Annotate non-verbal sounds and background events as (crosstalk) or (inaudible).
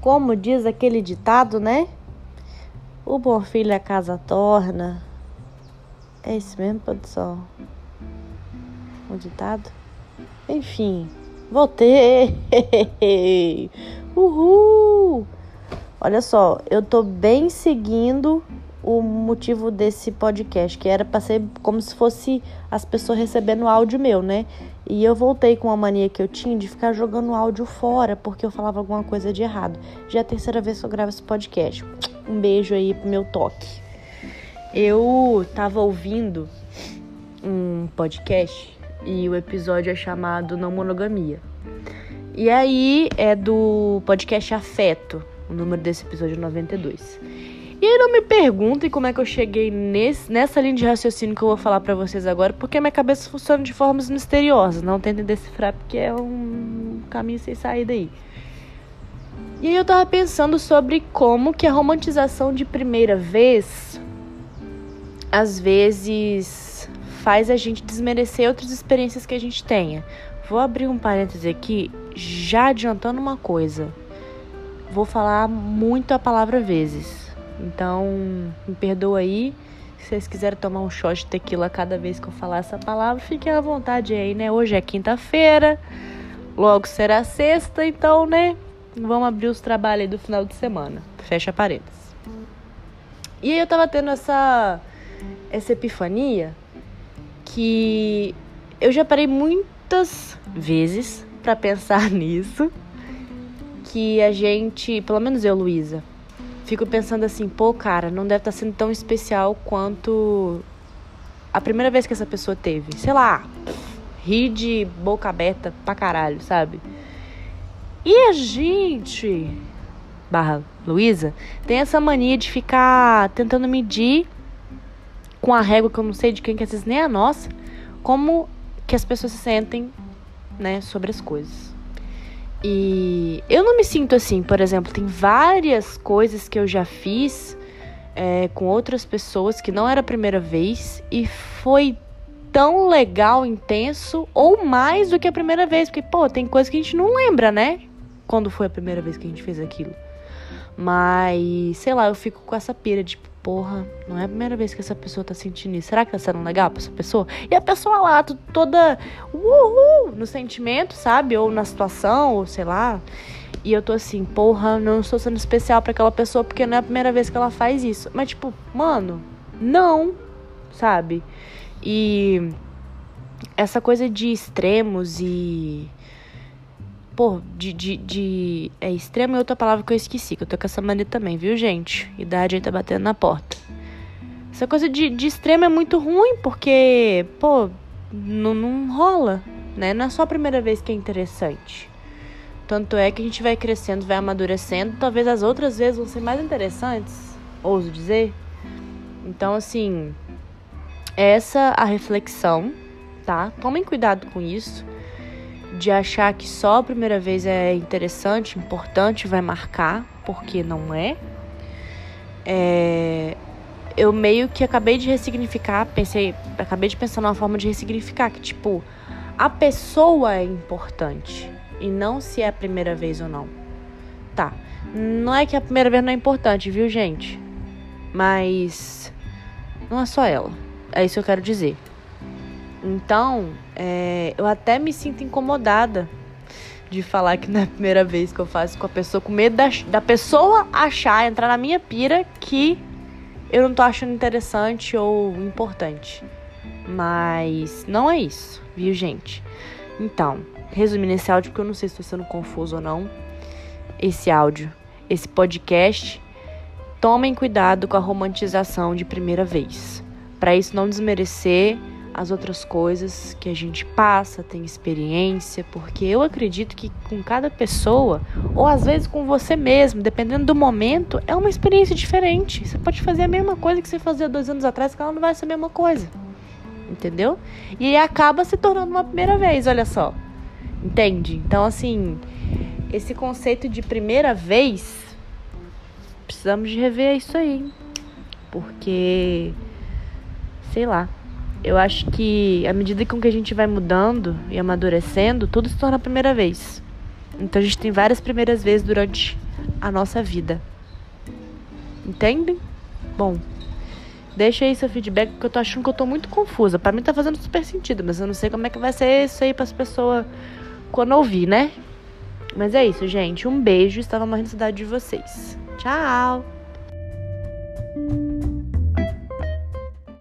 Como diz aquele ditado, né? O bom filho a casa torna. É isso mesmo, produção? O ditado? Enfim, voltei! (laughs) Uhul! Olha só, eu tô bem seguindo o motivo desse podcast, que era para ser como se fosse as pessoas recebendo áudio meu, né? E eu voltei com a mania que eu tinha de ficar jogando áudio fora porque eu falava alguma coisa de errado. Já é a terceira vez que eu gravo esse podcast. Um beijo aí pro meu toque. Eu tava ouvindo um podcast e o episódio é chamado Não Monogamia. E aí é do podcast Afeto, o número desse episódio é 92. E aí não me perguntem como é que eu cheguei nesse, nessa linha de raciocínio que eu vou falar para vocês agora, porque minha cabeça funciona de formas misteriosas. Não tentem decifrar porque é um caminho sem saída aí. E aí eu tava pensando sobre como que a romantização de primeira vez às vezes faz a gente desmerecer outras experiências que a gente tenha. Vou abrir um parêntese aqui, já adiantando uma coisa. Vou falar muito a palavra vezes então, me perdoa aí. Se vocês quiserem tomar um shot de tequila cada vez que eu falar essa palavra, fiquem à vontade aí, né? Hoje é quinta-feira, logo será sexta, então, né? Vamos abrir os trabalhos aí do final de semana. Fecha parênteses. E aí eu tava tendo essa, essa epifania que eu já parei muitas vezes para pensar (laughs) nisso. Que a gente, pelo menos eu, Luísa, fico pensando assim, pô, cara, não deve estar tá sendo tão especial quanto a primeira vez que essa pessoa teve. Sei lá, ri de boca aberta pra caralho, sabe? E a gente, barra Luísa, tem essa mania de ficar tentando medir com a régua que eu não sei de quem, que às vezes nem é a nossa, como que as pessoas se sentem, né, sobre as coisas. E eu não me sinto assim, por exemplo, tem várias coisas que eu já fiz é, com outras pessoas que não era a primeira vez e foi tão legal, intenso ou mais do que a primeira vez, porque pô, tem coisa que a gente não lembra, né? Quando foi a primeira vez que a gente fez aquilo. Mas, sei lá, eu fico com essa pira de, porra, não é a primeira vez que essa pessoa tá sentindo isso. Será que tá sendo legal pra essa pessoa? E a pessoa lá, toda uhul, no sentimento, sabe? Ou na situação, ou sei lá. E eu tô assim, porra, não estou sendo especial para aquela pessoa porque não é a primeira vez que ela faz isso. Mas, tipo, mano, não, sabe? E essa coisa de extremos e pô, de, de, de. É extremo e outra palavra que eu esqueci, que eu tô com essa mania também, viu, gente? Idade aí tá batendo na porta. Essa coisa de, de extremo é muito ruim, porque, pô, não, não rola, né? Não é só a primeira vez que é interessante. Tanto é que a gente vai crescendo, vai amadurecendo, talvez as outras vezes vão ser mais interessantes, ouso dizer. Então, assim, essa a reflexão, tá? Tomem cuidado com isso de achar que só a primeira vez é interessante, importante, vai marcar, porque não é. é. Eu meio que acabei de ressignificar, pensei, acabei de pensar numa forma de ressignificar que tipo a pessoa é importante e não se é a primeira vez ou não. Tá. Não é que a primeira vez não é importante, viu, gente? Mas não é só ela. É isso que eu quero dizer. Então, é, eu até me sinto incomodada de falar que não é a primeira vez que eu faço com a pessoa, com medo da, da pessoa achar, entrar na minha pira que eu não tô achando interessante ou importante. Mas não é isso, viu, gente? Então, resumindo esse áudio, porque eu não sei se estou sendo confuso ou não. Esse áudio, esse podcast, tomem cuidado com a romantização de primeira vez. Para isso não desmerecer as outras coisas que a gente passa, tem experiência, porque eu acredito que com cada pessoa, ou às vezes com você mesmo, dependendo do momento, é uma experiência diferente. Você pode fazer a mesma coisa que você fazia dois anos atrás, que ela não vai ser a mesma coisa. Entendeu? E acaba se tornando uma primeira vez, olha só. Entende? Então, assim, esse conceito de primeira vez, precisamos de rever isso aí. Porque, sei lá, eu acho que à medida com que a gente vai mudando e amadurecendo, tudo se torna a primeira vez. Então a gente tem várias primeiras vezes durante a nossa vida. Entendem? Bom, deixa aí seu feedback, porque eu tô achando que eu tô muito confusa. Para mim tá fazendo super sentido, mas eu não sei como é que vai ser isso aí para as pessoas quando ouvir, né? Mas é isso, gente. Um beijo. Estava morrendo de saudade de vocês. Tchau!